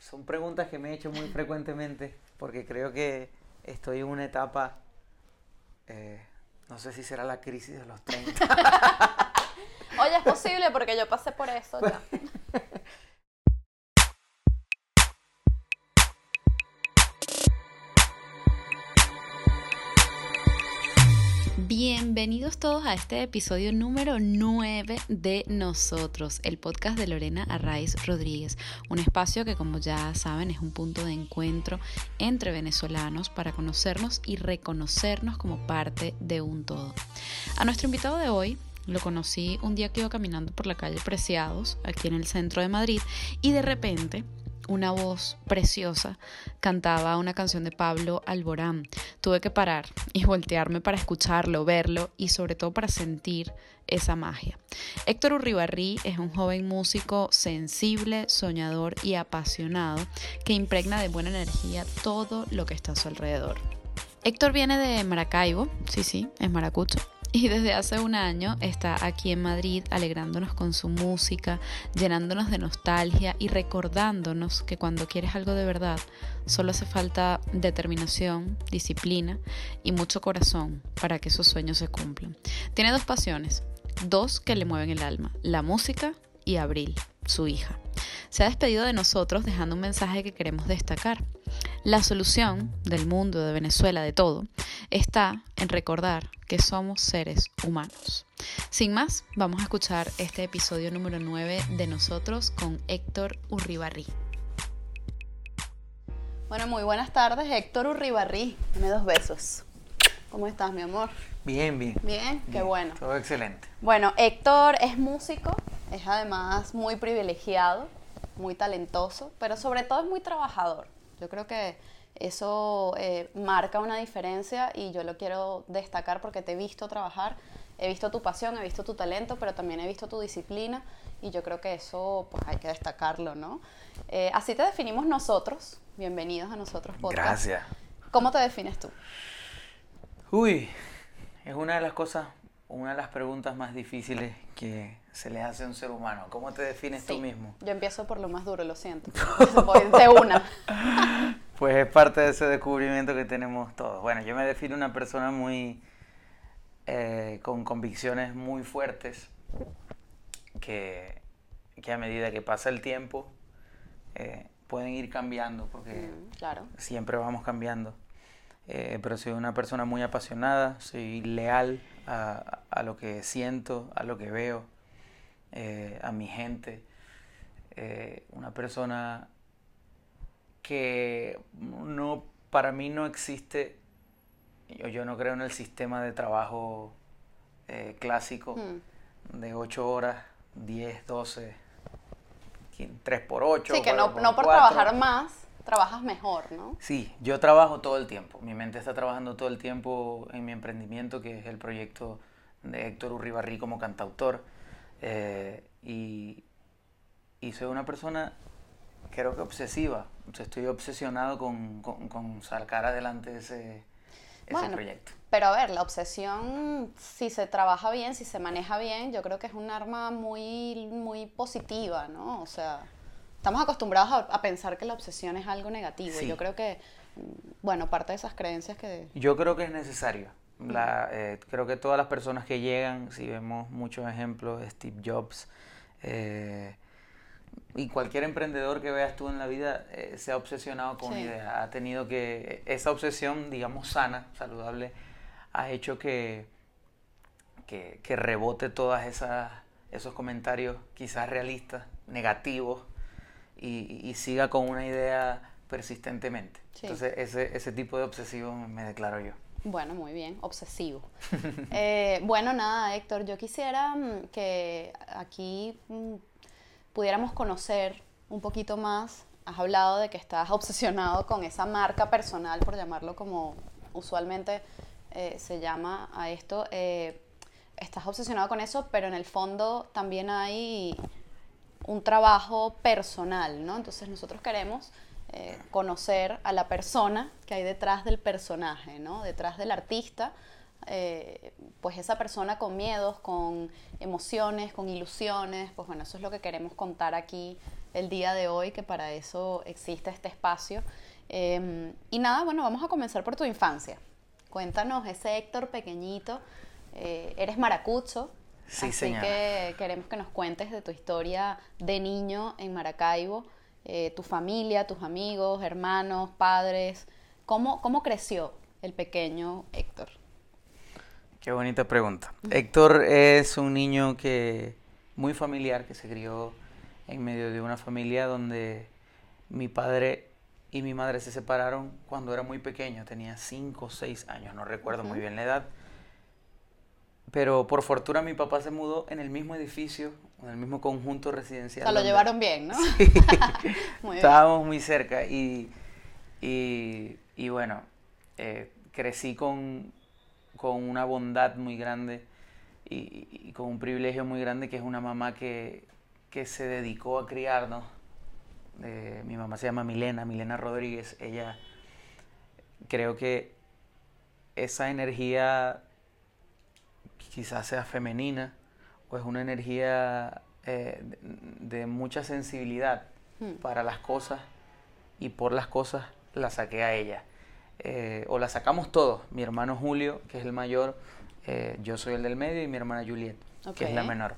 son preguntas que me he hecho muy frecuentemente porque creo que estoy en una etapa, eh, no sé si será la crisis de los 30. Oye, es posible porque yo pasé por eso ya. Bienvenidos todos a este episodio número 9 de Nosotros, el podcast de Lorena Arraiz Rodríguez, un espacio que como ya saben es un punto de encuentro entre venezolanos para conocernos y reconocernos como parte de un todo. A nuestro invitado de hoy lo conocí un día que iba caminando por la calle Preciados, aquí en el centro de Madrid, y de repente una voz preciosa cantaba una canción de Pablo Alborán. Tuve que parar y voltearme para escucharlo, verlo y sobre todo para sentir esa magia. Héctor Urribarrí es un joven músico sensible, soñador y apasionado que impregna de buena energía todo lo que está a su alrededor. Héctor viene de Maracaibo, sí, sí, es maracucho y desde hace un año está aquí en Madrid alegrándonos con su música, llenándonos de nostalgia y recordándonos que cuando quieres algo de verdad solo hace falta determinación, disciplina y mucho corazón para que esos sueños se cumplan. Tiene dos pasiones, dos que le mueven el alma, la música y Abril, su hija. Se ha despedido de nosotros dejando un mensaje que queremos destacar. La solución del mundo, de Venezuela, de todo, está en recordar que somos seres humanos. Sin más, vamos a escuchar este episodio número 9 de nosotros con Héctor Urribarri. Bueno, muy buenas tardes, Héctor Urribarri. Dame dos besos. ¿Cómo estás, mi amor? Bien, bien. Bien, qué bueno. Todo excelente. Bueno, Héctor es músico, es además muy privilegiado, muy talentoso, pero sobre todo es muy trabajador. Yo creo que eso eh, marca una diferencia y yo lo quiero destacar porque te he visto trabajar, he visto tu pasión, he visto tu talento, pero también he visto tu disciplina y yo creo que eso pues hay que destacarlo, ¿no? Eh, así te definimos nosotros. Bienvenidos a nosotros podcast. Gracias. ¿Cómo te defines tú? Uy, es una de las cosas, una de las preguntas más difíciles que se le hace a un ser humano. ¿Cómo te defines tú mismo? Yo empiezo por lo más duro, lo siento. Voy de una. Pues es parte de ese descubrimiento que tenemos todos. Bueno, yo me defino una persona muy eh, con convicciones muy fuertes que, que, a medida que pasa el tiempo eh, pueden ir cambiando porque mm, claro. siempre vamos cambiando. Eh, pero soy una persona muy apasionada, soy leal a, a lo que siento, a lo que veo, a mi gente. una persona que no, para mí no existe, yo, yo no creo en el sistema de trabajo eh, clásico hmm. de 8 horas, 10, 12, 3 por 8. Sí, que no, por, no por trabajar más, trabajas mejor, ¿no? Sí, yo trabajo todo el tiempo. Mi mente está trabajando todo el tiempo en mi emprendimiento, que es el proyecto de Héctor Urribarri como cantautor. Eh, y, y soy una persona creo que obsesiva. estoy obsesionado con, con, sacar adelante ese, ese proyecto. Pero a ver, la obsesión, si se trabaja bien, si se maneja bien, yo creo que es un arma muy, muy positiva, ¿no? O sea, estamos acostumbrados a, pensar que la obsesión es algo negativo. Yo creo que, bueno, parte de esas creencias que... Yo creo que es necesario. La, eh, creo que todas las personas que llegan, si vemos muchos ejemplos, Steve Jobs, eh, y cualquier emprendedor que veas tú en la vida eh, se ha obsesionado con una idea, ha tenido que, esa obsesión, digamos, sana, saludable, ha hecho que, que, rebote todas esas esos comentarios quizás realistas, negativos, y, siga con una idea persistentemente. Entonces, ese, ese tipo de obsesivo me declaro yo. Bueno, muy bien, obsesivo. Eh, bueno, nada, Héctor, yo quisiera mm, que aquí mm, pudiéramos conocer un poquito más. Has hablado de que estás obsesionado con esa marca personal, por llamarlo como usualmente eh, se llama a esto. Eh, estás obsesionado con eso, pero en el fondo también hay un trabajo personal, ¿no? Entonces nosotros queremos eh, conocer a la persona que hay detrás del personaje, ¿no? Detrás del artista, eh, pues esa persona con miedos, con emociones, con ilusiones, pues bueno, eso es lo que queremos contar aquí el día de hoy, que para eso existe este espacio. Em, y nada, bueno, vamos a comenzar por tu infancia. Cuéntanos ese Héctor pequeñito. Eh, eres maracucho. Sí, así que queremos que nos cuentes de tu historia de niño en Maracaibo, eh, tu familia, tus amigos, hermanos, padres. ¿Cómo, ¿Cómo creció el pequeño Héctor? Qué bonita pregunta. Héctor es un niño que muy familiar, que se crió en medio de una familia donde mi padre y mi madre se separaron cuando era muy pequeño, tenía 5 o 6 años, no recuerdo muy bien la edad. Pero por fortuna mi papá se mudó en el mismo edificio, en el mismo conjunto residencial. O sea, lo llevaron bien, ¿no? Sí. Estábamos muy cerca y, y, bueno, eh, crecí con, con, una bondad muy grande y, y, con un privilegio muy grande que es una mamá que, que se dedicó a criarnos. Eh, mi mamá se llama Milena, Milena Rodríguez. Ella, creo que esa energía quizás sea femenina o es una energía eh, de, mucha sensibilidad hmm. para las cosas y por las cosas la saqué a ella. Eh, o la sacamos todos. Mi hermano Julio, que es el mayor, yo soy el del medio y mi hermana Juliet, que es la menor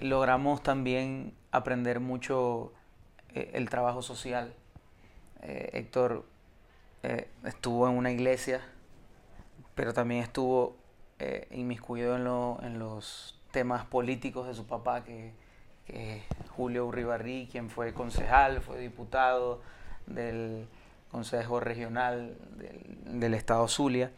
logramos también aprender mucho eh, el trabajo social. Eh, Héctor eh, estuvo en una iglesia, pero también estuvo inmiscuido en, en, los temas políticos de su papá, que, es Julio Uribarri, quien fue concejal, fue diputado del Consejo Regional del, Estado Zulia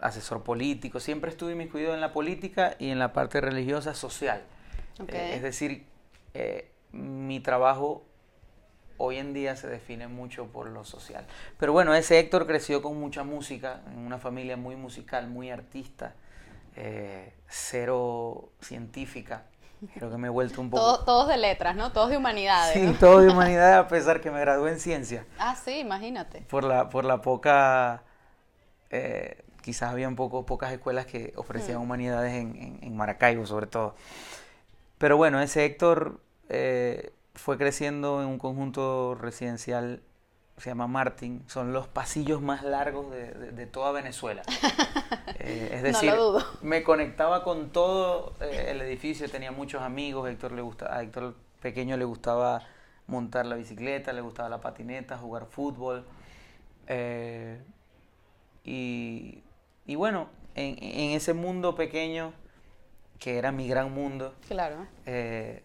asesor político, siempre estuve inmiscuido en la política y en la parte religiosa social. Eh, es decir, eh, mi trabajo hoy en día se define mucho por lo social. Pero bueno, ese Héctor creció con mucha música, en una familia muy musical, muy artista, eh, cero científica. Creo que me he vuelto un poco... todos de letras, ¿no? Todos de humanidades. Sí, todos de humanidades a pesar que me gradué en ciencia. Ah, sí, imagínate. Por la, por la poca quizás había poco, pocas escuelas que ofrecían mm. humanidades en, Maracaibo, sobre todo. Pero bueno, ese Héctor eh, fue creciendo en un conjunto residencial, se llama Martin, son los pasillos más largos de, toda Venezuela. Eh, es decir, me conectaba con todo eh, el edificio, tenía muchos amigos, Héctor le gusta, a Héctor pequeño le gustaba montar la bicicleta, le gustaba la patineta, jugar fútbol. y y bueno, en, ese mundo pequeño, que era mi gran mundo, claro. Eh,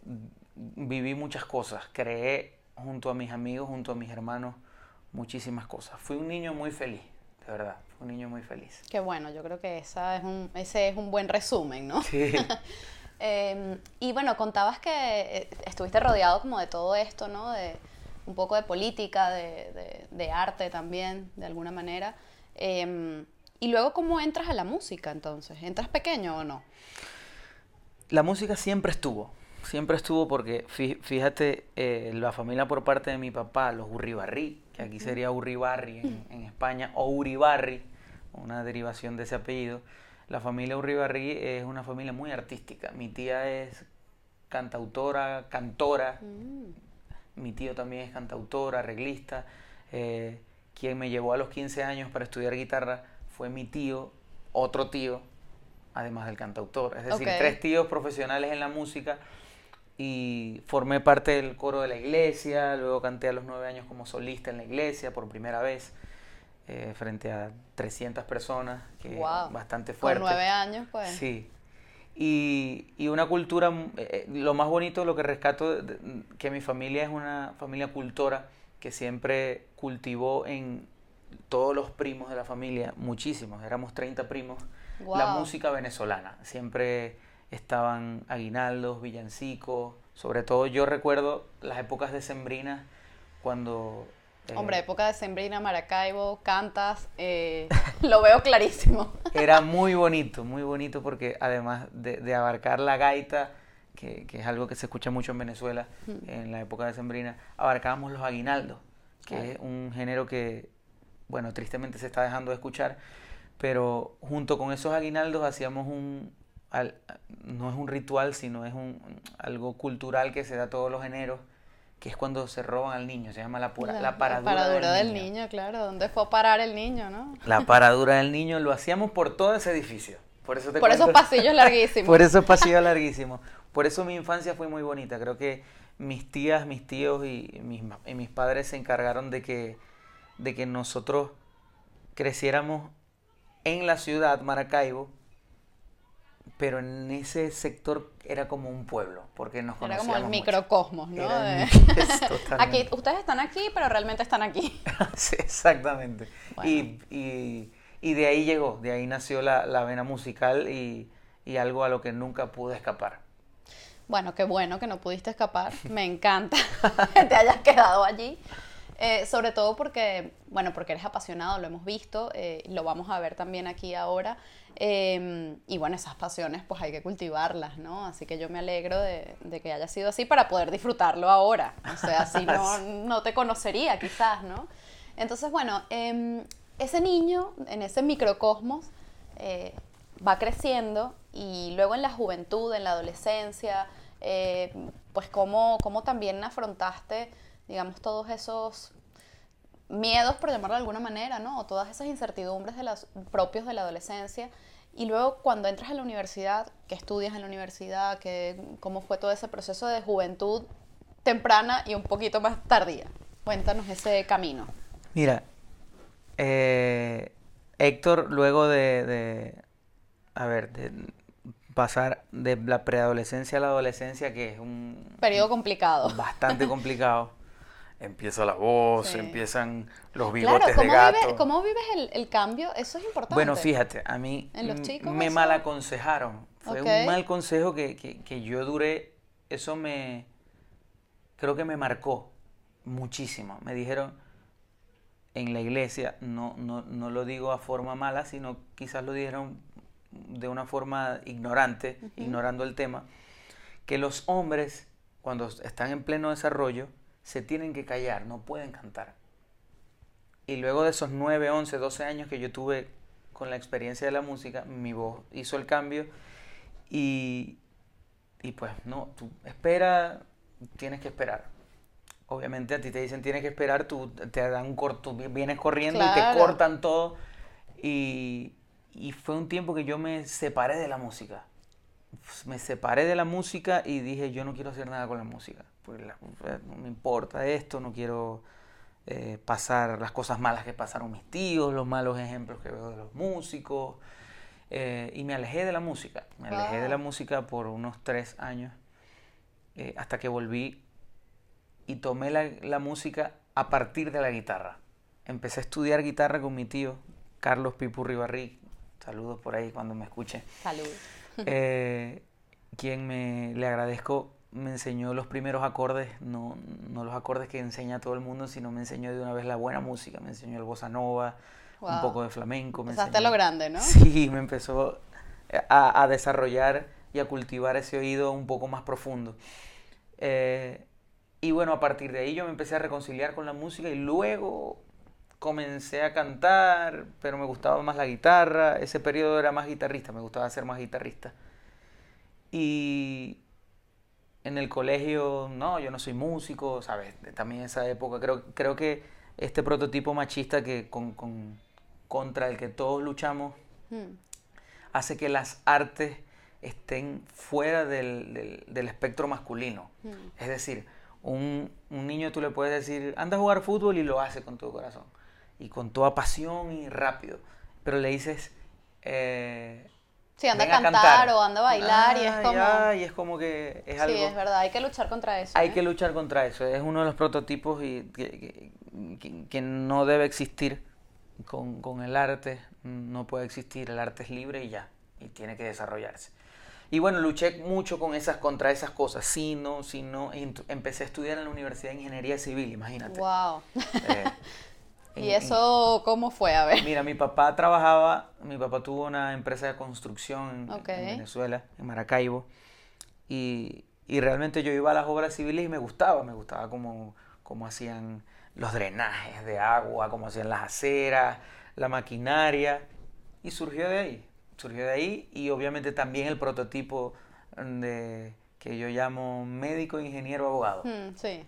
viví muchas cosas. Creé junto a mis amigos, junto a mis hermanos, muchísimas cosas. Fui un niño muy feliz, de verdad. Fui un niño muy feliz. Qué bueno, yo creo que esa es un, ese es un buen resumen, ¿no? Sí. Em, y bueno, contabas que eh, estuviste rodeado como de todo esto, ¿no? De un poco de política, de, de, arte también, de alguna manera. Eh, y luego, ¿cómo entras a la música entonces? ¿Entras pequeño o no? La música siempre estuvo, siempre estuvo porque fíjate, eh, la familia por parte de mi papá, los Urribarri, que aquí sería Urribarri en, España, o Uribarri, una derivación de ese apellido. La familia Urribarri es una familia muy artística. Mi tía es cantautora, cantora. Mm. Mi tío también es cantautor, arreglista. Eh, quien me llevó a los 15 años para estudiar guitarra fue mi tío, otro tío, además del cantautor. Es decir, tres tíos profesionales en la música y formé parte del coro de la iglesia, luego canté a los nueve años como solista en la iglesia por primera vez. Eh, frente a 300 personas, que bastante fuerte. Con nueve años, pues. Sí. Y, y una cultura, eh, lo más bonito, lo que rescato, que mi familia es una familia cultora que siempre cultivó en, todos los primos de la familia, muchísimos, éramos 30 primos, la música venezolana. Siempre estaban aguinaldos, villancicos, sobre todo yo recuerdo las épocas de Sembrina cuando... Eh, Hombre, época de Sembrina, Maracaibo, cantas, eh, lo veo clarísimo. Era muy bonito, muy bonito porque además de, abarcar la gaita, que, que, es algo que se escucha mucho en Venezuela en la época de Sembrina, abarcábamos los aguinaldos, que es un género que bueno, tristemente se está dejando de escuchar, pero junto con esos aguinaldos hacíamos un, no es un ritual, sino es un, algo cultural que se da todos los eneros, que es cuando se roban al niño, se llama la, pura, la, paradura, del, niño. claro, ¿dónde fue a parar el niño, no? La paradura del niño lo hacíamos por todo ese edificio. Por, eso por esos pasillos larguísimos. por esos pasillos larguísimos. Por eso mi infancia fue muy bonita. Creo que mis tías, mis tíos y mis, y mis padres se encargaron de que, de que nosotros creciéramos en la ciudad, Maracaibo, pero en ese sector era como un pueblo, porque nos conocíamos Era como el microcosmos, ¿no? aquí, ustedes están aquí, pero realmente están aquí. sí, exactamente. Y, y, y, de ahí llegó, de ahí nació la, la vena musical y, y algo a lo que nunca pude escapar. Bueno, qué bueno que no pudiste escapar. Me encanta que te hayas quedado allí. Eh, sobre todo porque, bueno, porque eres apasionado, lo hemos visto, eh, lo vamos a ver también aquí ahora. Em, y bueno, esas pasiones pues hay que cultivarlas, ¿no? Así que yo me alegro de, que haya sido así para poder disfrutarlo ahora. O sea, si no, no te conocería quizás, ¿no? Entonces, bueno, em, ese niño en ese microcosmos eh, va creciendo y luego en la juventud, en la adolescencia, eh, pues cómo, cómo también afrontaste, digamos, todos esos miedos, por llamarlo de alguna manera, ¿no? O todas esas incertidumbres de las, propios de la adolescencia. Y luego cuando entras a la universidad, ¿qué estudias en la universidad? ¿Qué, ¿Cómo fue todo ese proceso de juventud temprana y un poquito más tardía? Cuéntanos ese camino. Mira, eh, Héctor, luego de, de a ver, de pasar de la preadolescencia a la adolescencia, que es un... Periodo complicado. Bastante complicado empieza la voz, empiezan los bigotes de gato. ¿Cómo vives el, cambio? Eso es importante. Bueno, fíjate, a mí me mal aconsejaron. Fue un mal consejo que, que, yo duré, eso me, creo que me marcó muchísimo. Me dijeron en la iglesia, no, no, no lo digo a forma mala, sino quizás lo dijeron de una forma ignorante, ignorando el tema, que los hombres, cuando están en pleno desarrollo, se tienen que callar, no pueden cantar. Y luego de esos 9, 11, 12 años que yo tuve con la experiencia de la música, mi voz hizo el cambio y, y pues no, tú espera, tienes que esperar. Obviamente a ti te dicen tienes que esperar, tú te dan un corto, vienes corriendo y te cortan todo. Y, y fue un tiempo que yo me separé de la música. Me separé de la música y dije, yo no quiero hacer nada con la música pues no me importa esto, no quiero eh, pasar las cosas malas que pasaron mis tíos, los malos ejemplos que veo de los músicos. Eh, y me alejé de la música, me alejé de la música por unos tres años, eh, hasta que volví y tomé la, la, música a partir de la guitarra. Empecé a estudiar guitarra con mi tío, Carlos Pipurri Barri, saludos por ahí cuando me escuche. Saludos. quien me le agradezco me enseñó los primeros acordes, no, no los acordes que enseña todo el mundo, sino me enseñó de una vez la buena música, me enseñó el bossa nova, un poco de flamenco. Me Empezaste lo grande, ¿no? Sí, me empezó a, a, desarrollar y a cultivar ese oído un poco más profundo. Eh, y bueno, a partir de ahí yo me empecé a reconciliar con la música y luego comencé a cantar, pero me gustaba más la guitarra. Ese periodo era más guitarrista, me gustaba ser más guitarrista. Y en el colegio, no, yo no soy músico, ¿sabes? También esa época, creo, creo que este prototipo machista que con, contra el que todos luchamos hmm. hace que las artes estén fuera del, espectro masculino. Hmm. Es decir, un, un, niño tú le puedes decir, anda a jugar fútbol y lo hace con todo corazón, y con toda pasión y rápido, pero le dices, eh, Sí, anda a cantar, o anda a bailar y es como... y es como que es algo... Sí, es verdad, hay que luchar contra eso. Hay ¿eh? que luchar contra eso, es uno de los prototipos y que, que, no debe existir con, con, el arte, no puede existir, el arte es libre y ya, y tiene que desarrollarse. Y bueno, luché mucho con esas, contra esas cosas, sí, no, sí, no, empecé a estudiar en la Universidad de Ingeniería Civil, imagínate. Wow. Eh, ¿Y eso cómo fue? A ver. Mira, mi papá trabajaba, mi papá tuvo una empresa de construcción en, Venezuela, en Maracaibo, y, y, realmente yo iba a las obras civiles y me gustaba, me gustaba cómo, cómo hacían los drenajes de agua, cómo hacían las aceras, la maquinaria, y surgió de ahí. surgió de ahí y obviamente también el prototipo de que yo llamo médico, ingeniero, abogado. Mm, sí.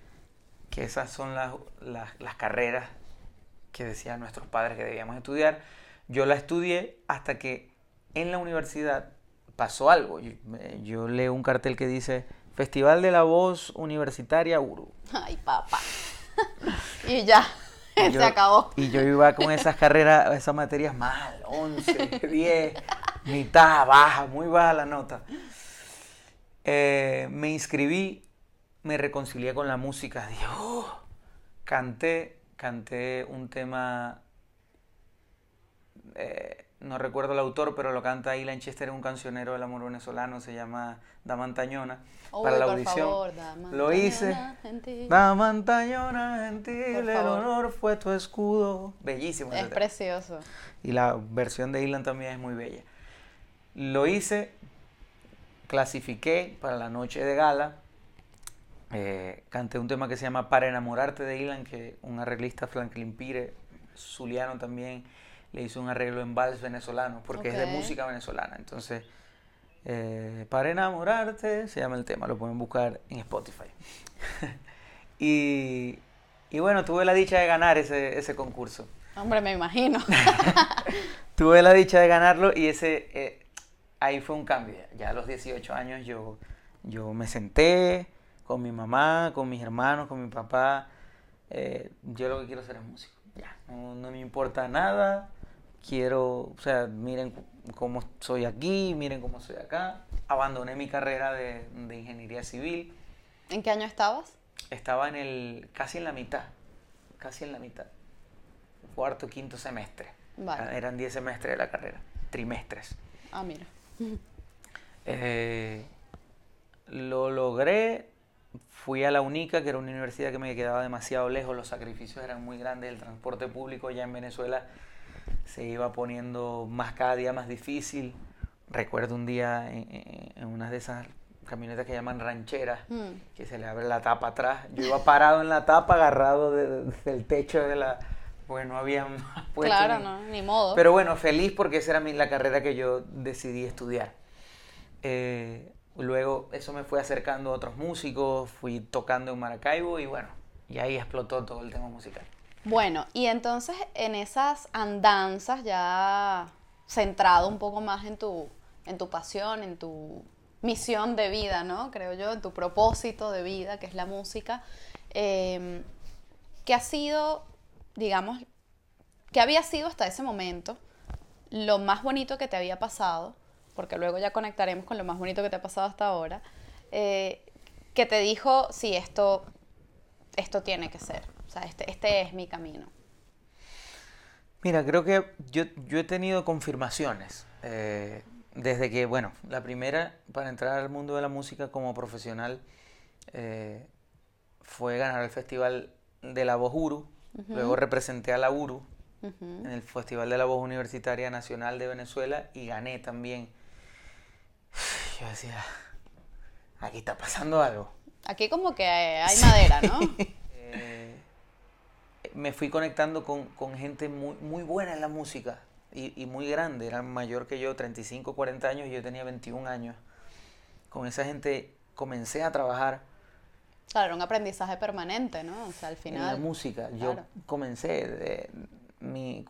Que esas son las, las, las carreras que decían nuestros padres que debíamos estudiar. Yo la estudié hasta que en la universidad pasó algo. Yo, yo leo un cartel que dice Festival de la Voz Universitaria Uru. Ay, papá. y ya, se acabó. Y yo iba con esas carreras, esas materias mal, 11, 10, mitad, baja, muy baja la nota. Eh, me inscribí, me reconcilié con la música, Dios, oh", canté, canté un tema, eh, no recuerdo el autor, pero lo canta Ilan Chester, un cancionero del amor venezolano, se llama Damantañona. para la audición lo hice. Damantañona gentil, el honor fue tu escudo. Bellísimo. Es precioso. Y la versión de Ilan también es muy bella. Lo hice, clasifiqué para la noche de gala. Eh, canté un tema que se llama Para enamorarte de Ilan, que un arreglista Franklin Pire, zuliano también, le hizo un arreglo en vals venezolano, porque es de música venezolana. Entonces, eh, Para enamorarte se llama el tema, lo pueden buscar en Spotify. y, y, bueno, tuve la dicha de ganar ese, ese concurso. Hombre, me imagino. tuve la dicha de ganarlo y ese, eh, ahí fue un cambio. Ya a los 18 años yo, yo me senté con mi mamá, con mis hermanos, con mi papá. Eh, yo lo que quiero hacer es músico. Ya, no, me importa nada. Quiero, o sea, miren cómo soy aquí, miren cómo soy acá. Abandoné mi carrera de, ingeniería civil. ¿En qué año estabas? Estaba en el, casi en la mitad, casi en la mitad. Cuarto, quinto semestre. Eran 10 semestres de la carrera, trimestres. Ah, mira. Eh, lo logré, fui a la UNICA, que era una universidad que me quedaba demasiado lejos, los sacrificios eran muy grandes, el transporte público ya en Venezuela se iba poniendo más cada día más difícil. Recuerdo un día en, una de esas camionetas que llaman rancheras, mm. que se le abre la tapa atrás. Yo iba parado en la tapa, agarrado del techo de la, bueno, no había más puesto. Claro, ni, no, ni modo. Pero bueno, feliz porque esa era la carrera que yo decidí estudiar. Eh, luego eso me fue acercando a otros músicos, fui tocando en Maracaibo y bueno, y ahí explotó todo el tema musical. Bueno, y entonces en esas andanzas ya centrado un poco más en tu, en tu pasión, en tu misión de vida, ¿no? Creo yo, en tu propósito de vida, que es la música, eh, ¿qué ha sido digamos, que había sido hasta ese momento lo más bonito que te había pasado, porque luego ya conectaremos con lo más bonito que te ha pasado hasta ahora, eh, que te dijo, sí, esto, esto tiene que ser, o sea, este, este es mi camino. Mira, creo que yo, yo he tenido confirmaciones. Eh, desde que, bueno, la primera para entrar al mundo de la música como profesional eh, fue ganar el Festival de la Voz Uru, Luego representé a la URU en el Festival de la Voz Universitaria Nacional de Venezuela y gané también. Yo decía, aquí está pasando algo. Aquí como que hay madera, ¿no? Eh, me fui conectando con, gente muy, muy buena en la música y, y, muy grande, eran mayor que yo, 35, 40 años, y yo tenía 21 años. Con esa gente comencé a trabajar Claro, era un aprendizaje permanente, ¿no? O sea, al final... En la música. Yo comencé de mi,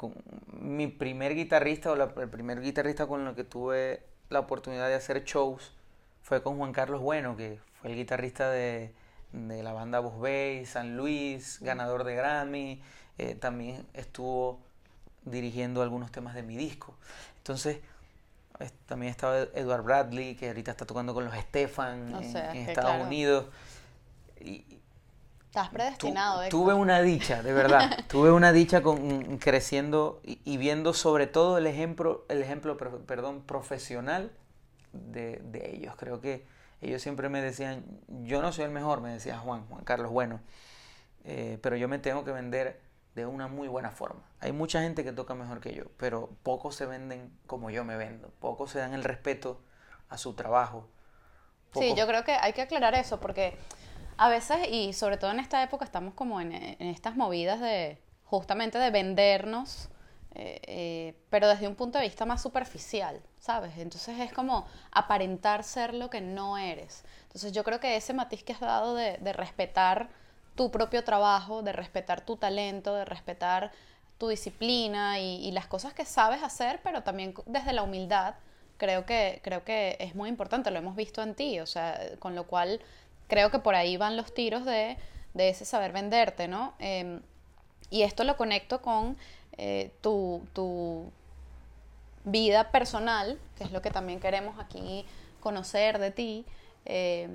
mi primer guitarrista o el primer guitarrista con el que tuve la oportunidad de hacer shows fue con Juan Carlos Bueno, que fue el guitarrista de, de la banda Voz Bay, San Luis, ganador de Grammy. Eh, también estuvo dirigiendo algunos temas de mi disco. Entonces, también estaba Edward Bradley, que ahorita está tocando con los Stefan en, Estados Unidos. Estás predestinado. tuve una dicha, de verdad. tuve una dicha con, creciendo y, viendo sobre todo el ejemplo, el ejemplo perdón, profesional de, ellos. Creo que ellos siempre me decían, yo no soy el mejor, me decía Juan, Juan Carlos Bueno, eh, pero yo me tengo que vender de una muy buena forma. Hay mucha gente que toca mejor que yo, pero pocos se venden como yo me vendo. Pocos se dan el respeto a su trabajo. Sí, yo creo que hay que aclarar eso porque a veces, y sobre todo en esta época, estamos como en, estas movidas de justamente de vendernos eh, eh, pero desde un punto de vista más superficial, ¿sabes? Entonces es como aparentar ser lo que no eres. Entonces yo creo que ese matiz que has dado de, respetar tu propio trabajo, de respetar tu talento, de respetar tu disciplina y, las cosas que sabes hacer, pero también desde la humildad, creo que, creo que es muy importante, lo hemos visto en ti, o sea, con lo cual creo que por ahí van los tiros de, ese saber venderte, ¿no? Em, y esto lo conecto con eh, tu, vida personal, que es lo que también queremos aquí conocer de ti. Eh,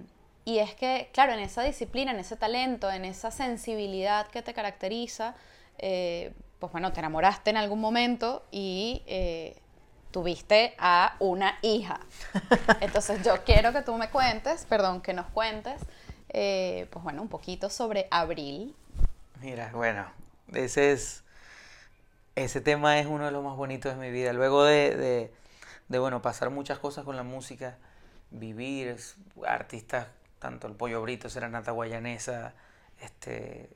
y es que, claro, en esa disciplina, en ese talento, en esa sensibilidad que te caracteriza, eh, pues bueno, te enamoraste en algún momento y tuviste a una hija. Entonces yo quiero que tú me cuentes, perdón, que nos cuentes, pues bueno, un poquito sobre Abril. Mira, bueno, ese es ese tema es uno de los más bonitos de mi vida. Luego de, bueno, pasar muchas cosas con la música, vivir, artistas, tanto el Pollo Brito, Serenata Guayanesa, este,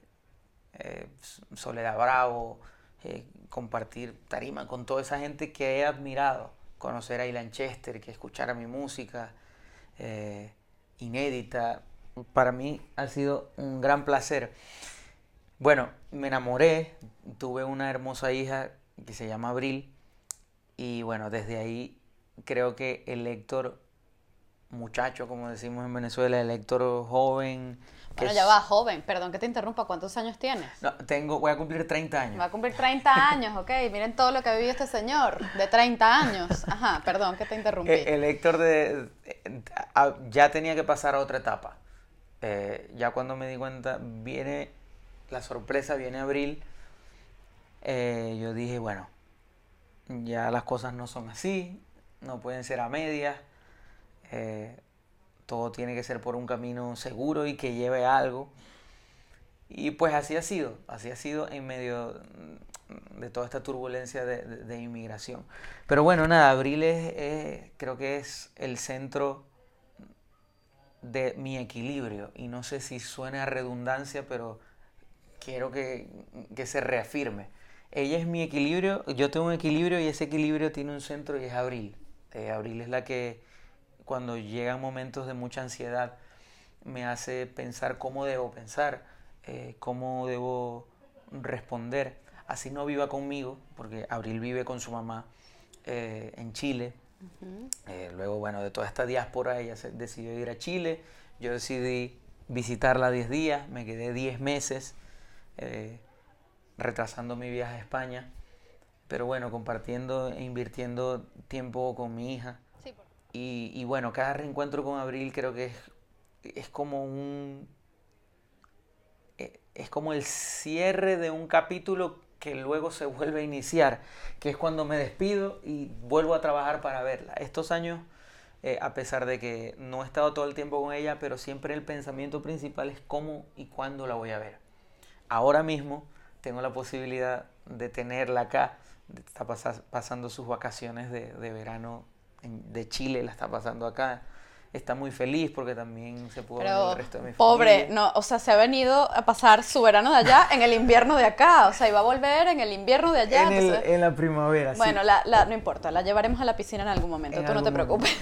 eh, Soledad Bravo, eh, compartir tarima con toda esa gente que he admirado, conocer a Ilan Chester, que escuchara mi música eh, inédita, para mí ha sido un gran placer. Bueno, me enamoré, tuve una hermosa hija que se llama Abril y bueno, desde ahí creo que el lector muchacho, como decimos en Venezuela, el lector joven. Bueno, ya va, joven, perdón que te interrumpa, ¿cuántos años tienes? No, tengo, voy a cumplir 30 años. Va a cumplir 30 años, ok, miren todo lo que ha vivido este señor, de 30 años. Ajá, perdón que te interrumpí. El, lector de, ya tenía que pasar a otra etapa. Eh, ya cuando me di cuenta, viene la sorpresa viene abril, eh, yo dije, bueno, ya las cosas no son así, no pueden ser a medias, eh, todo tiene que ser por un camino seguro y que lleve a algo. Y pues así ha sido, así ha sido en medio de toda esta turbulencia de, inmigración. Pero bueno, nada, abril es, creo que es el centro de mi equilibrio y no sé si suena a redundancia, pero quiero que, se reafirme. Ella es mi equilibrio, yo tengo un equilibrio y ese equilibrio tiene un centro y es Abril. Eh, Abril es la que cuando llegan momentos de mucha ansiedad me hace pensar cómo debo pensar, eh, cómo debo responder. Así no viva conmigo, porque Abril vive con su mamá eh, en Chile. luego, bueno, de toda esta diáspora, ella se decidió ir a Chile. Yo decidí visitarla 10 días, me quedé 10 meses. Eh, retrasando mi viaje a España, pero bueno, compartiendo e invirtiendo tiempo con mi hija. Y, bueno, cada reencuentro con Abril creo que es, es como un... Eh, es como el cierre de un capítulo que luego se vuelve a iniciar, que es cuando me despido y vuelvo a trabajar para verla. Estos años, eh, a pesar de que no he estado todo el tiempo con ella, pero siempre el pensamiento principal es cómo y cuándo la voy a ver ahora mismo tengo la posibilidad de tenerla acá. Está pasando sus vacaciones de, verano de Chile, la está pasando acá. Está muy feliz porque también se pudo ver el resto de mi pobre, no, o sea, se ha venido a pasar su verano de allá en el invierno de acá, o sea, iba a volver en el invierno de allá. En, la primavera, Bueno, la, no importa, la llevaremos a la piscina en algún momento, tú no te preocupes.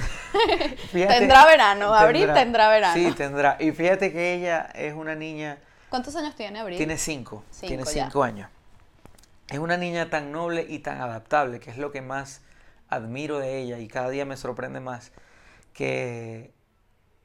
tendrá verano, abril tendrá verano. Sí, tendrá. Y fíjate que ella es una niña ¿Cuántos años tiene Abril? Tiene cinco. tiene cinco años. Es una niña tan noble y tan adaptable, que es lo que más admiro de ella y cada día me sorprende más, que,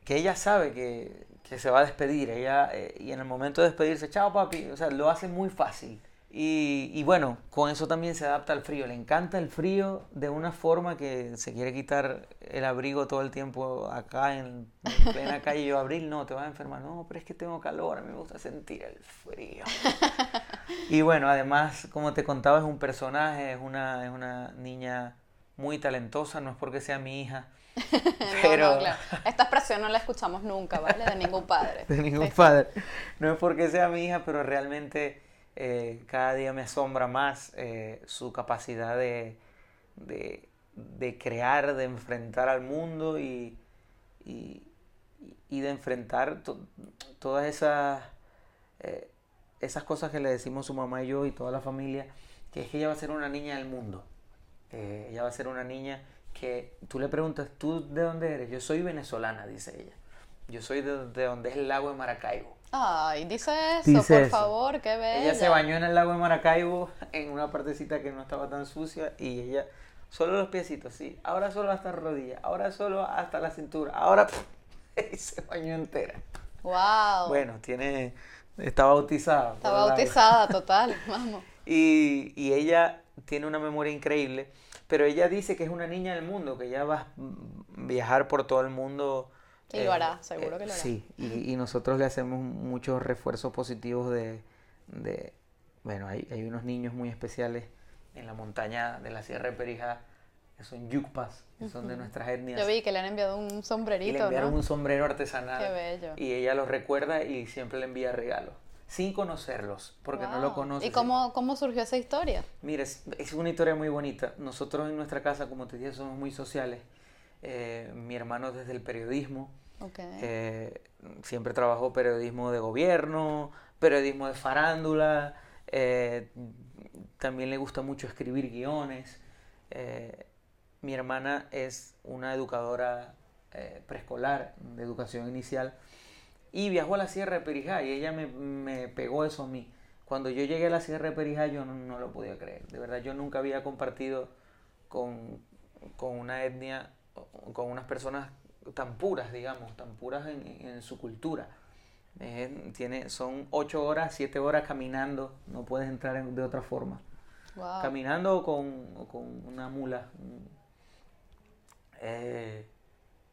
que ella sabe que, se va a despedir. Ella, eh, y en el momento de despedirse, chao papi, o sea, lo hace muy fácil. Y, bueno, con eso también se adapta al frío. Le encanta el frío de una forma que se quiere quitar el abrigo todo el tiempo acá en, plena calle. Yo, Abril, no, te vas a enfermar. No, pero es que tengo calor, a mí me gusta sentir el frío. y bueno, además, como te contaba, es un personaje, es una, es una niña muy talentosa, no es porque sea mi hija. Pero... Esta expresión no la escuchamos nunca, ¿vale? De ningún padre. De ningún padre. No es porque sea mi hija, pero realmente eh, cada día me asombra más eh, su capacidad de, de, crear, de enfrentar al mundo y, y, de enfrentar todas esas, eh, esas cosas que le decimos su mamá y yo y toda la familia, que es que ella va a ser una niña del mundo. Eh, ella va a ser una niña que tú le preguntas, ¿tú de dónde eres? Yo soy venezolana, dice ella. Yo soy de, de donde es el lago de Maracaibo. Ay, dice eso, por favor, qué bella. Ella se bañó en el lago de Maracaibo en una partecita que no estaba tan sucia y ella, solo los piecitos, sí. Ahora solo hasta la rodilla, ahora solo hasta la cintura, ahora se bañó entera. Wow. Bueno, tiene, está bautizada. Está bautizada, total, vamos. Y, y ella tiene una memoria increíble, pero ella dice que es una niña del mundo, que ella va a viajar por todo el mundo y lo hará, seguro que lo hará. Sí, y, y, nosotros le hacemos muchos refuerzos positivos de, de bueno, hay, hay, unos niños muy especiales en la montaña de la Sierra de Perijá, que son yucpas, que son de nuestras etnias. Yo vi que le han enviado un sombrerito, y le enviaron un sombrero artesanal. Qué bello. Y ella los recuerda y siempre le envía regalos. Sin conocerlos, porque no lo conoce. ¿Y cómo, cómo surgió esa historia? Mira, es, es, una historia muy bonita. Nosotros en nuestra casa, como te dije, somos muy sociales. Eh, mi hermano desde el periodismo. Okay. Eh, siempre trabajó periodismo de gobierno, periodismo de farándula. Eh, también le gusta mucho escribir guiones. Mi hermana es una educadora preescolar de educación inicial y viajó a la Sierra de Perijá y ella me, me, pegó eso a mí. Cuando yo llegué a la Sierra de Perijá yo no, no lo podía creer. De verdad yo nunca había compartido con, con una etnia, con unas personas tan puras, digamos, tan puras en, en su cultura. Eh, tiene, son ocho horas, siete horas caminando, no puedes entrar en, de otra forma. Wow. Caminando con, con, una mula. Eh,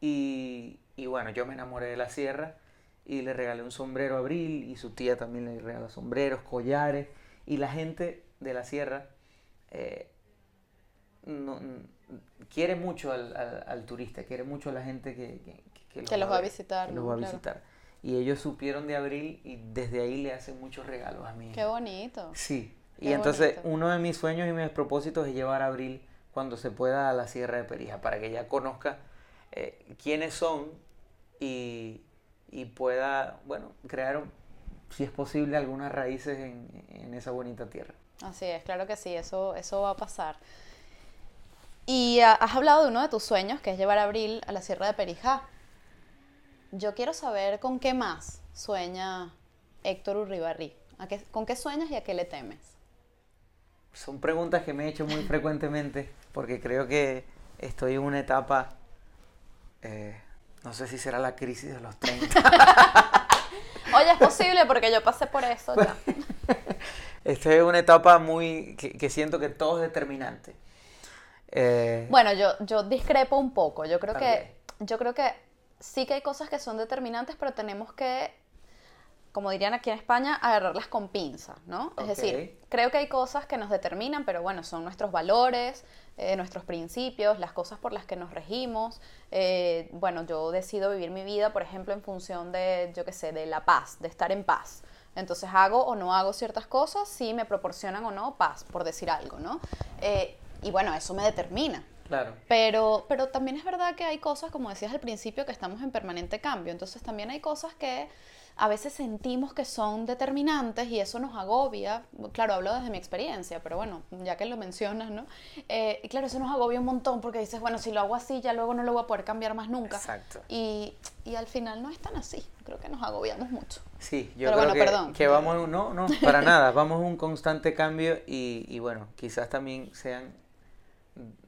y, y, bueno, yo me enamoré de la sierra y le regalé un sombrero a Abril y su tía también le regaló sombreros, collares. Y la gente de la sierra eh, no, quiere mucho al, al, al, turista, quiere mucho a la gente que, que, que los, que los va a visitar. Que los va a visitar. Y ellos supieron de Abril y desde ahí le hacen muchos regalos a mí. Qué bonito. Sí. Qué y entonces bonito. uno de mis sueños y mis propósitos es llevar a Abril cuando se pueda a la Sierra de Perija para que ella conozca eh, quiénes son y, y, pueda, bueno, crear, si es posible, algunas raíces en, en esa bonita tierra. Así es, claro que sí, eso, eso va a pasar. Y uh, has hablado de uno de tus sueños, que es llevar a Abril a la Sierra de Perijá. Yo quiero saber con qué más sueña Héctor Urribarri. ¿A qué, ¿Con qué sueñas y a qué le temes? Son preguntas que me he hecho muy frecuentemente porque creo que estoy en una etapa, eh, no sé si será la crisis de los 30. Oye, es posible porque yo pasé por eso ya. estoy en una etapa muy que, que siento que todo es determinante. Eh, bueno, yo, yo discrepo un poco. Yo creo que yo creo que sí que hay cosas que son determinantes, pero tenemos que, como dirían aquí en España, agarrarlas con pinza, ¿no? Okay. Es decir, creo que hay cosas que nos determinan, pero bueno, son nuestros valores, eh, nuestros principios, las cosas por las que nos regimos. Eh, bueno, yo decido vivir mi vida, por ejemplo, en función de, yo qué sé, de la paz, de estar en paz. Entonces hago o no hago ciertas cosas si me proporcionan o no paz, por decir algo, ¿no? Eh, y bueno, eso me determina. Claro. Pero, pero también es verdad que hay cosas, como decías al principio, que estamos en permanente cambio. Entonces también hay cosas que a veces sentimos que son determinantes y eso nos agobia. Claro, hablo desde mi experiencia, pero bueno, ya que lo mencionas, ¿no? Eh, y claro, eso nos agobia un montón porque dices, bueno, si lo hago así, ya luego no lo voy a poder cambiar más nunca. Exacto. Y, y al final no es tan así. Creo que nos agobiamos mucho. Sí, yo pero creo bueno, que, perdón. que vamos, no, no, para nada, vamos a un constante cambio y, y bueno, quizás también sean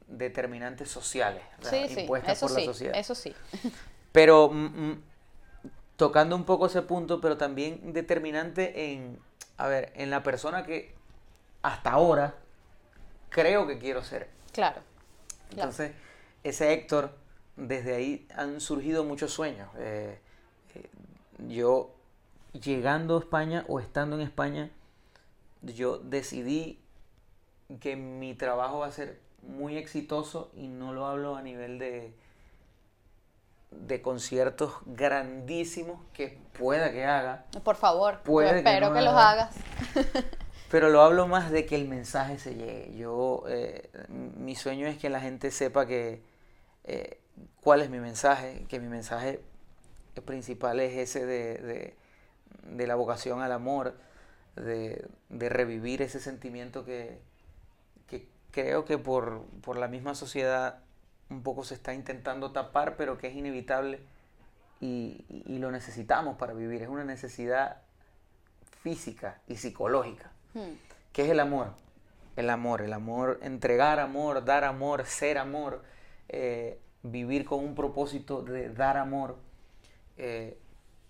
determinantes sociales sí, sí, impuestas por sí, la sociedad. Eso sí. Pero mm, tocando un poco ese punto, pero también determinante en, a ver, en la persona que hasta ahora creo que quiero ser. Claro. Entonces, claro. ese Héctor, desde ahí han surgido muchos sueños. Eh, eh, yo, llegando a España o estando en España, yo decidí que mi trabajo va a ser muy exitoso y no lo hablo a nivel de, de conciertos grandísimos que pueda que haga. Por favor, puede espero que, no que los haga. hagas. Pero lo hablo más de que el mensaje se llegue. Yo, eh, mi sueño es que la gente sepa que eh, cuál es mi mensaje, que mi mensaje principal es ese de, de, de la vocación al amor, de, de, revivir ese sentimiento que, creo que por, por la misma sociedad un poco se está intentando tapar, pero que es inevitable y, y lo necesitamos para vivir. Es una necesidad física y psicológica, hmm. que es el amor. El amor, el amor, entregar amor, dar amor, ser amor, eh, vivir con un propósito de dar amor, eh,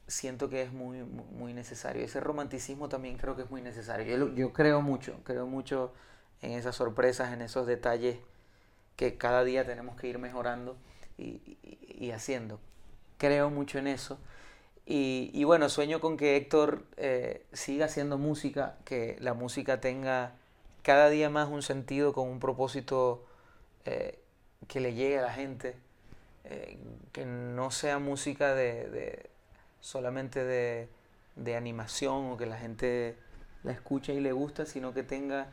siento que es muy, muy necesario. Ese romanticismo también creo que es muy necesario. Yo, yo creo mucho, creo mucho en esas sorpresas, en esos detalles que cada día tenemos que ir mejorando y, y, haciendo. Creo mucho en eso. Y, y bueno, sueño con que Héctor eh, siga haciendo música, que la música tenga cada día más un sentido con un propósito eh, que le llegue a la gente, eh, que no sea música de, solamente de, de, animación o que la gente la escuche y le gusta, sino que tenga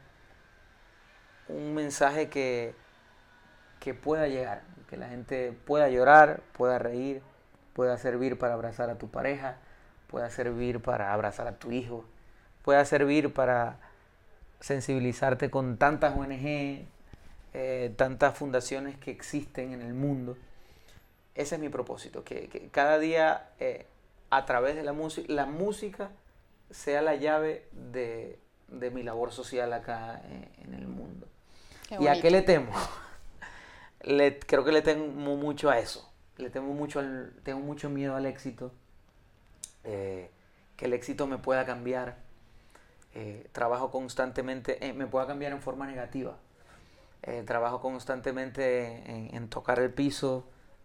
un mensaje que, que pueda llegar, que la gente pueda llorar, pueda reír, pueda servir para abrazar a tu pareja, pueda servir para abrazar a tu hijo, pueda servir para sensibilizarte con tantas ONG, eh, tantas fundaciones que existen en el mundo. Ese es mi propósito, que, cada día eh, a través de la música, la música sea la llave de, mi labor social acá eh, en, el mundo. ¿Y a qué le temo? Le, creo que le temo mucho a eso. Le temo mucho al, tengo mucho miedo al éxito. que el éxito me pueda cambiar. trabajo constantemente, me pueda cambiar en forma negativa. Eh, trabajo constantemente en, tocar el piso,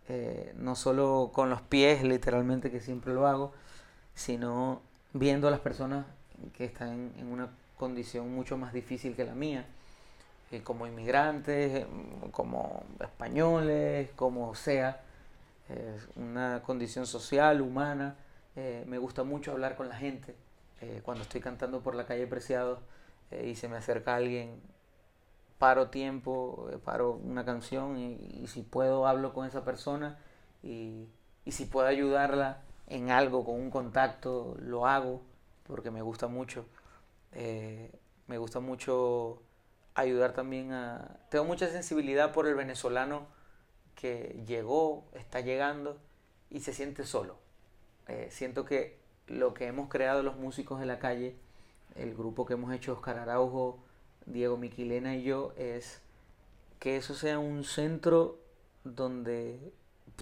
eh, no solo con los pies, literalmente, que siempre lo hago, sino viendo a las personas que están en, una condición mucho más difícil que la mía, eh, como inmigrantes, como españoles, como sea, una condición social, humana. me gusta mucho hablar con la gente. cuando estoy cantando por la calle Preciado y se me acerca alguien paro tiempo, eh, paro una canción y, si puedo hablo con esa persona y, si puedo ayudarla en algo, con un contacto, lo hago porque me gusta mucho. Eh, me gusta mucho ayudar también a... Tengo mucha sensibilidad por el venezolano que llegó, está llegando y se siente solo. Eh, siento que lo que hemos creado los músicos de la calle, el grupo que hemos hecho Oscar Araujo, Diego Miquilena y yo es que eso sea un centro donde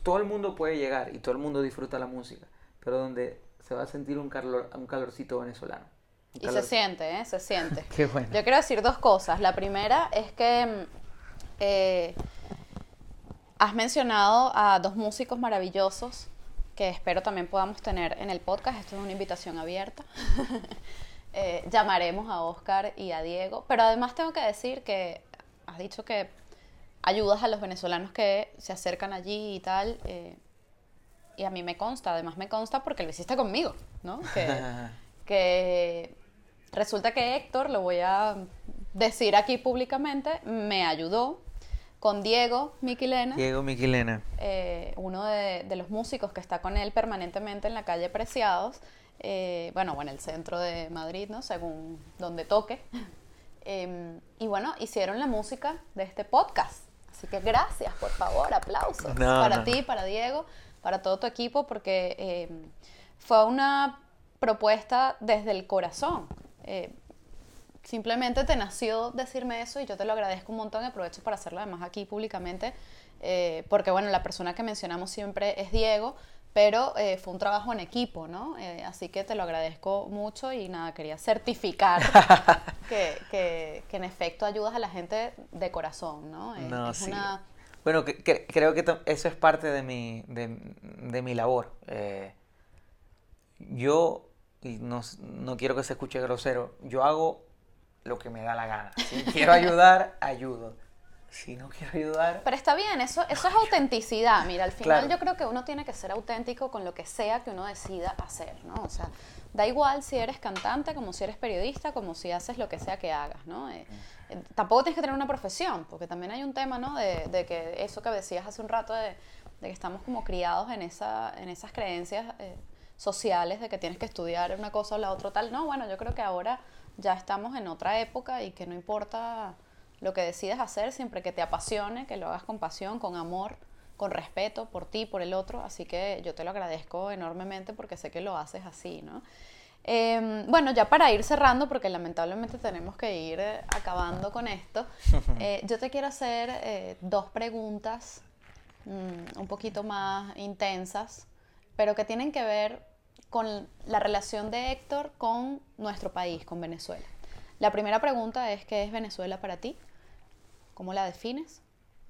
todo el mundo puede llegar y todo el mundo disfruta la música, pero donde se va a sentir un, calor, un calorcito venezolano. Y se siente, ¿eh? Se siente. Qué bueno. Yo quiero decir dos cosas. La primera es que mm, eh, has mencionado a dos músicos maravillosos que espero también podamos tener en el podcast. Esto es una invitación abierta. Eh, llamaremos a Oscar y a Diego. Pero además tengo que decir que has dicho que ayudas a los venezolanos que se acercan allí y tal. Eh, y a mí me consta, además me consta porque lo hiciste conmigo, ¿no? Que, resulta que Héctor, lo voy a decir aquí públicamente, me ayudó con Diego Miquilena. Diego Miquilena. Eh, uno de, de, los músicos que está con él permanentemente en la calle Preciados. Eh, bueno, o en el centro de Madrid, ¿no? Según donde toque. Em, y bueno, hicieron la música de este podcast. Así que gracias, por favor, aplausos para ti, para Diego, para todo tu equipo, porque em, fue una propuesta desde el corazón. Eh, simplemente te nació decirme eso y yo te lo agradezco un montón y aprovecho para hacerlo además aquí públicamente, eh, porque bueno, la persona que mencionamos siempre es Diego, pero eh, fue un trabajo en equipo, ¿no? Eh, así que te lo agradezco mucho y nada, quería certificar que, que, que, en efecto ayudas a la gente de corazón, ¿no? No sí. Bueno, que, creo que eso es parte de mi, de, de mi labor. yo, y no, no quiero que se escuche grosero, yo hago lo que me da la gana. Si quiero ayudar, ayudo si no quiero ayudar. Pero está bien, eso, eso es autenticidad. Mira, al final yo creo que uno tiene que ser auténtico con lo que sea que uno decida hacer, ¿no? O sea, da igual si eres cantante, como si eres periodista, como si haces lo que sea que hagas, ¿no? Eh, eh, tampoco tienes que tener una profesión, porque también hay un tema, ¿no? De, de que eso que decías hace un rato, de, de, que estamos como criados en, esa, en esas creencias eh, sociales de que tienes que estudiar una cosa o la otra tal. No, bueno, yo creo que ahora ya estamos en otra época y que no importa lo que decides hacer, siempre que te apasione, que lo hagas con pasión, con amor, con respeto por ti, por el otro. Así que yo te lo agradezco enormemente porque sé que lo haces así, ¿no? Em, bueno, ya para ir cerrando, porque lamentablemente tenemos que ir eh, acabando con esto, eh, yo te quiero hacer eh, dos preguntas mm, un poquito más intensas, pero que tienen que ver con la relación de Héctor con nuestro país, con Venezuela. La primera pregunta es, ¿qué es Venezuela para ti? ¿Cómo la defines?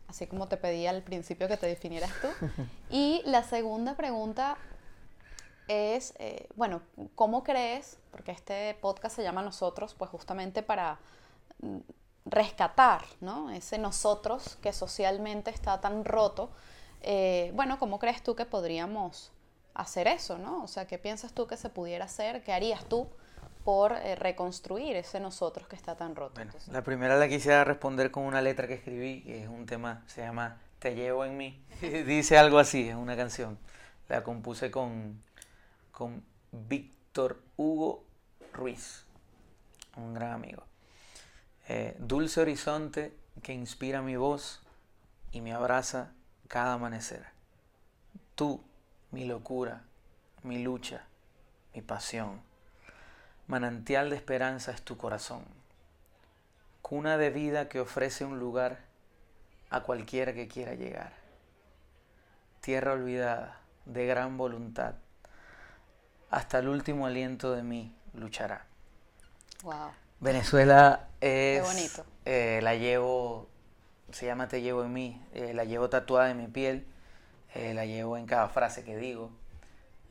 Así como te pedí al principio que te definieras tú. Y la segunda pregunta es, eh, bueno, ¿cómo crees? Porque este podcast se llama Nosotros, pues justamente para mm, rescatar, ¿no? Ese nosotros que socialmente está tan roto. Eh, bueno, ¿cómo crees tú que podríamos hacer eso, ¿no? O sea, ¿qué piensas tú que se pudiera hacer? ¿Qué harías tú por eh, reconstruir ese nosotros que está tan roto? Bueno, la primera la quisiera responder con una letra que escribí, que es un tema, se llama Te llevo en mí. Dice algo así, es una canción. La compuse con, con Víctor Hugo Ruiz, un gran amigo. Eh, dulce horizonte que inspira mi voz y me abraza cada amanecer. Tú mi locura, mi lucha, mi pasión. Manantial de esperanza es tu corazón, cuna de vida que ofrece un lugar a cualquiera que quiera llegar. Tierra olvidada, de gran voluntad, hasta el último aliento de mí luchará. Wow. Venezuela es. Qué bonito. Eh, la llevo, se llama Te llevo en mí, eh, la llevo tatuada en mi piel eh, la llevo en cada frase que digo,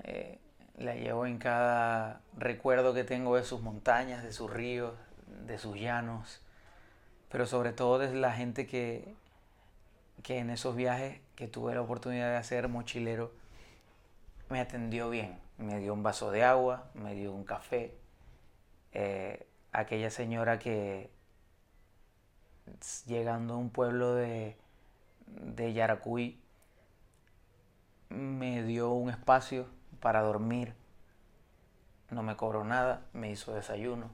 eh, la llevo en cada recuerdo que tengo de sus montañas, de sus ríos, de sus llanos, pero sobre todo de la gente que, que en esos viajes que tuve la oportunidad de hacer mochilero, me atendió bien, me dio un vaso de agua, me dio un café, eh, aquella señora que llegando a un pueblo de, de Yaracuy, me dio un espacio para dormir, no me cobró nada, me hizo desayuno.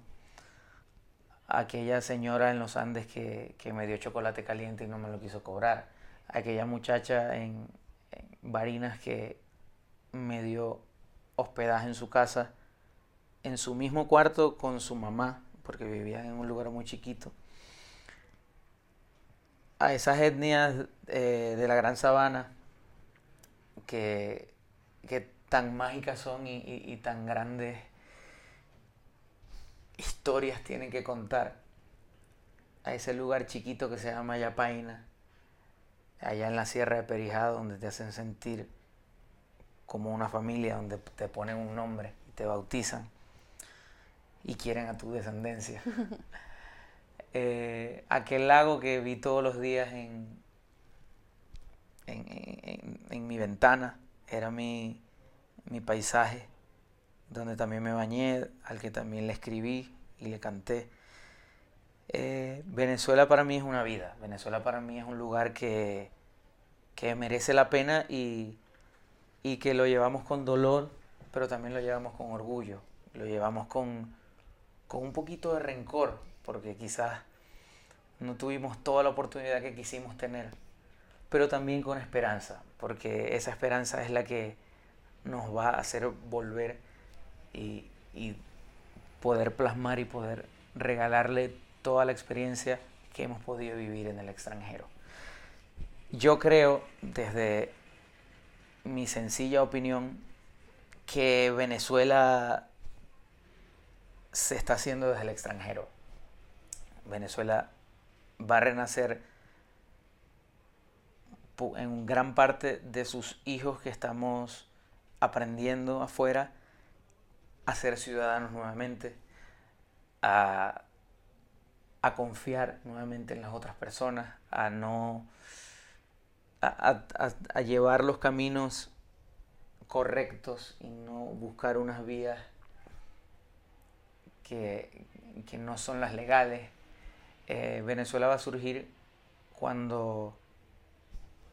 Aquella señora en los Andes que, me dio chocolate caliente y no me lo quiso cobrar. Aquella muchacha en, Barinas que me dio hospedaje en su casa, en su mismo cuarto con su mamá, porque vivían en un lugar muy chiquito. A esas etnias eh, de la Gran Sabana que, tan mágicas son y, tan grandes historias tienen que contar a ese lugar chiquito que se llama Yapaina, allá en la Sierra de Perijá, donde te hacen sentir como una familia, donde te ponen un nombre y te bautizan y quieren a tu descendencia. Eh, aquel lago que vi todos los días en, en, mi ventana, era mi, paisaje, donde también me bañé, al que también le escribí y le canté. Eh, Venezuela para mí es una vida, Venezuela para mí es un lugar que, que merece la pena y, y, que lo llevamos con dolor, pero también lo llevamos con orgullo, lo llevamos con, con un poquito de rencor, porque quizás no tuvimos toda la oportunidad que quisimos tener pero también con esperanza, porque esa esperanza es la que nos va a hacer volver y, poder plasmar y poder regalarle toda la experiencia que hemos podido vivir en el extranjero. Yo creo, desde mi sencilla opinión, que Venezuela se está haciendo desde el extranjero. Venezuela va a renacer en gran parte de sus hijos que estamos aprendiendo afuera a ser ciudadanos nuevamente, a, confiar nuevamente en las otras personas, a no a, llevar los caminos correctos y no buscar unas vías que, no son las legales. Eh, Venezuela va a surgir cuando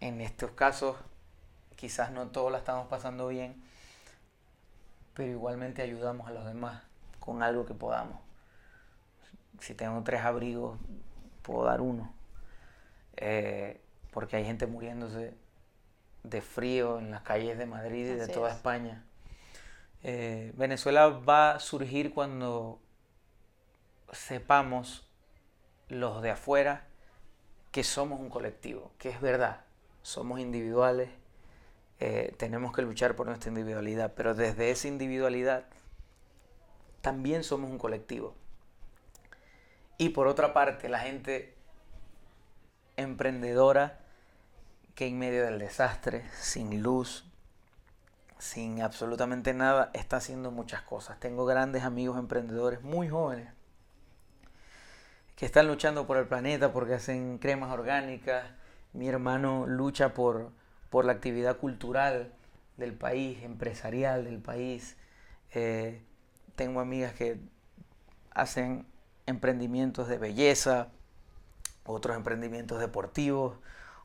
en estos casos quizás no todos la estamos pasando bien, pero igualmente ayudamos a los demás con algo que podamos. Si tengo tres abrigos, puedo dar uno. Eh, porque hay gente muriéndose de frío en las calles de Madrid y de toda España. Eh, Venezuela va a surgir cuando sepamos los de afuera que somos un colectivo, que es verdad, somos individuales, eh, tenemos que luchar por nuestra individualidad, pero desde esa individualidad también somos un colectivo. Y por otra parte, la gente emprendedora que en medio del desastre, sin luz, sin absolutamente nada, está haciendo muchas cosas. Tengo grandes amigos emprendedores muy jóvenes que están luchando por el planeta porque hacen cremas orgánicas. Mi hermano lucha por, por la actividad cultural del país, empresarial del país. Eh, tengo amigas que hacen emprendimientos de belleza, otros emprendimientos deportivos,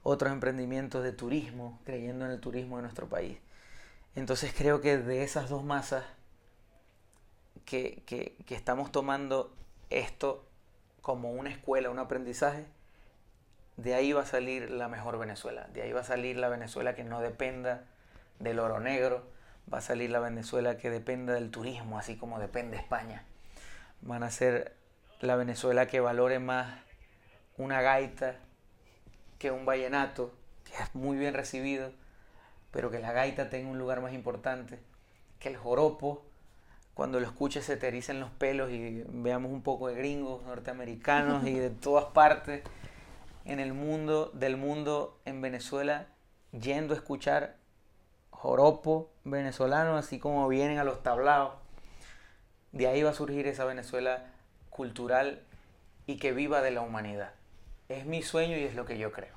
otros emprendimientos de turismo, creyendo en el turismo de nuestro país. Entonces creo que de esas dos masas que, que, que estamos tomando esto como una escuela, un aprendizaje, de ahí va a salir la mejor Venezuela. De ahí va a salir la Venezuela que no dependa del oro negro. Va a salir la Venezuela que dependa del turismo, así como depende España. Van a ser la Venezuela que valore más una gaita que un vallenato, que es muy bien recibido, pero que la gaita tenga un lugar más importante, que el joropo, cuando lo escuches se te ericen los pelos y veamos un poco de gringos, norteamericanos y de todas partes en el mundo, del mundo en Venezuela, yendo a escuchar joropo venezolano, así como vienen a los tablados. De ahí va a surgir esa Venezuela cultural y que viva de la humanidad. Es mi sueño y es lo que yo creo.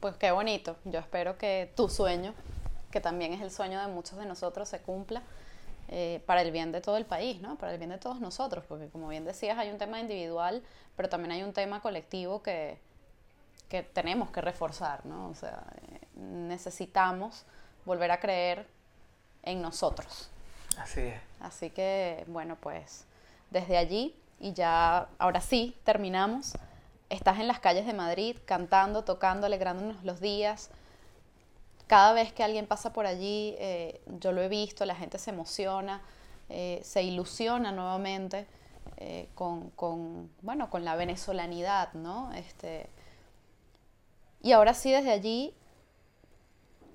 Pues qué bonito. Yo espero que tu sueño, que también es el sueño de muchos de nosotros, se cumpla eh, para el bien de todo el país, ¿no? Para el bien de todos nosotros, porque como bien decías, hay un tema individual, pero también hay un tema colectivo que, que tenemos que reforzar, ¿no? O sea, necesitamos volver a creer en nosotros. Así es. Así que, bueno, pues desde allí, y ya ahora sí, terminamos, estás en las calles de Madrid cantando, tocando, alegrándonos los días, cada vez que alguien pasa por allí, eh, yo lo he visto, la gente se emociona, eh, se ilusiona nuevamente eh, con, bueno, con la venezolanidad, ¿no? Este, y ahora sí, desde allí,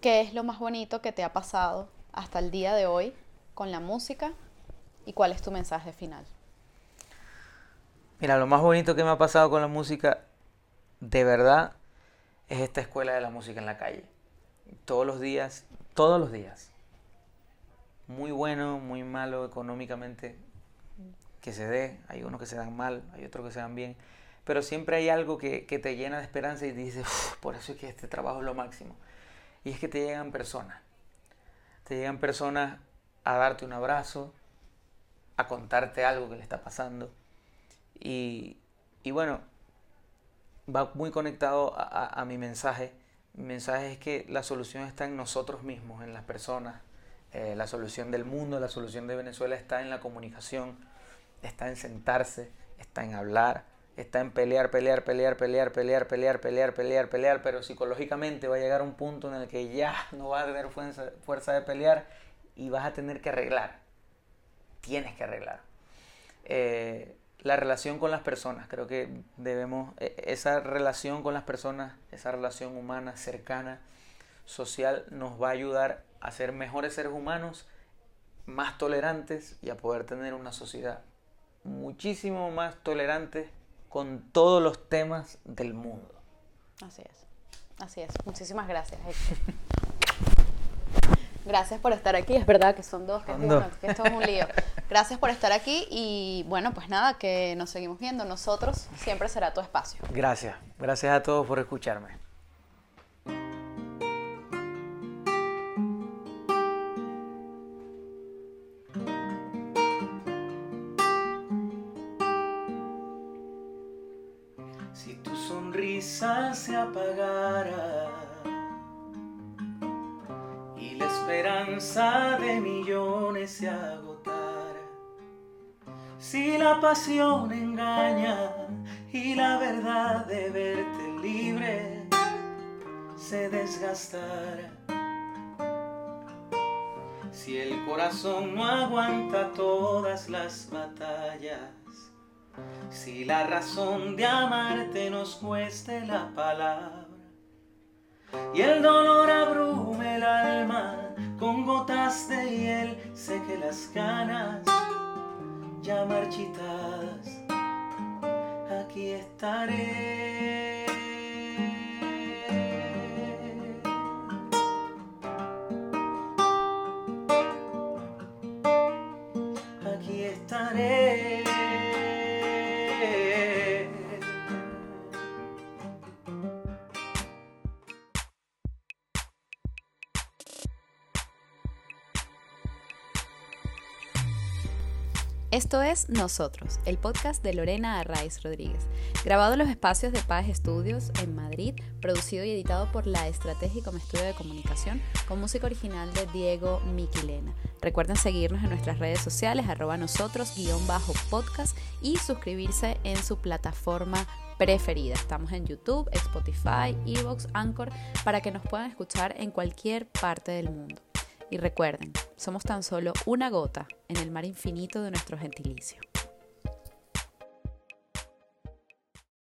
¿qué es lo más bonito que te ha pasado hasta el día de hoy con la música y cuál es tu mensaje final? Mira, lo más bonito que me ha pasado con la música, de verdad, es esta escuela de la música en la calle todos los días, todos los días. Muy bueno, muy malo económicamente que se dé. Hay unos que se dan mal, hay otros que se dan bien. Pero siempre hay algo que, te llena de esperanza y dices, por eso es que este trabajo es lo máximo. Y es que te llegan personas. Te llegan personas a darte un abrazo, a contarte algo que le está pasando. Y, bueno, va muy conectado a mi mensaje mi mensaje es que la solución está en nosotros mismos, en las personas. Eh, la solución del mundo, la solución de Venezuela está en la comunicación, está en sentarse, está en hablar, está en pelear, pelear, pelear, pelear, pelear, pelear, pelear, pelear, pelear, pero psicológicamente va a llegar un punto en el que ya no vas a tener fuerza, fuerza de pelear y vas a tener que arreglar. Tienes que arreglar. Eh, la relación con las personas. Creo que debemos, e, esa relación con las personas, esa relación humana, cercana, social, nos va a ayudar a ser mejores seres humanos, más tolerantes y a poder tener una sociedad muchísimo más tolerante con todos los temas del mundo. Así es, así es. Muchísimas gracias, Gracias por estar aquí. Es verdad que son dos, que, que esto es un lío. Gracias por estar aquí y bueno, pues nada, que nos seguimos viendo. Nosotros siempre será tu espacio. Gracias. Gracias a todos por escucharme. Se apagara esperanza de millones se agotara. Si la pasión engaña y la verdad de verte libre se desgastara. Si el corazón no aguanta todas las batallas, si la razón de amarte nos cueste la palabra y el dolor abrume el alma con gotas de hiel, sé que las ganas ya marchitadas, aquí estaré. Esto es Nosotros, el podcast de Lorena Arraiz Rodríguez, grabado en los espacios de Paz Estudios en Madrid, producido y editado por La Estratégica como Estudio de Comunicación, con música original de Diego Miquilena. Recuerden seguirnos en nuestras redes sociales, arroba nosotros, guion bajo podcast, y suscribirse en su plataforma preferida. Estamos en YouTube, Spotify, Evox, Anchor, para que nos puedan escuchar en cualquier parte del mundo. Y recuerden, somos tan solo una gota en el mar infinito de nuestro gentilicio.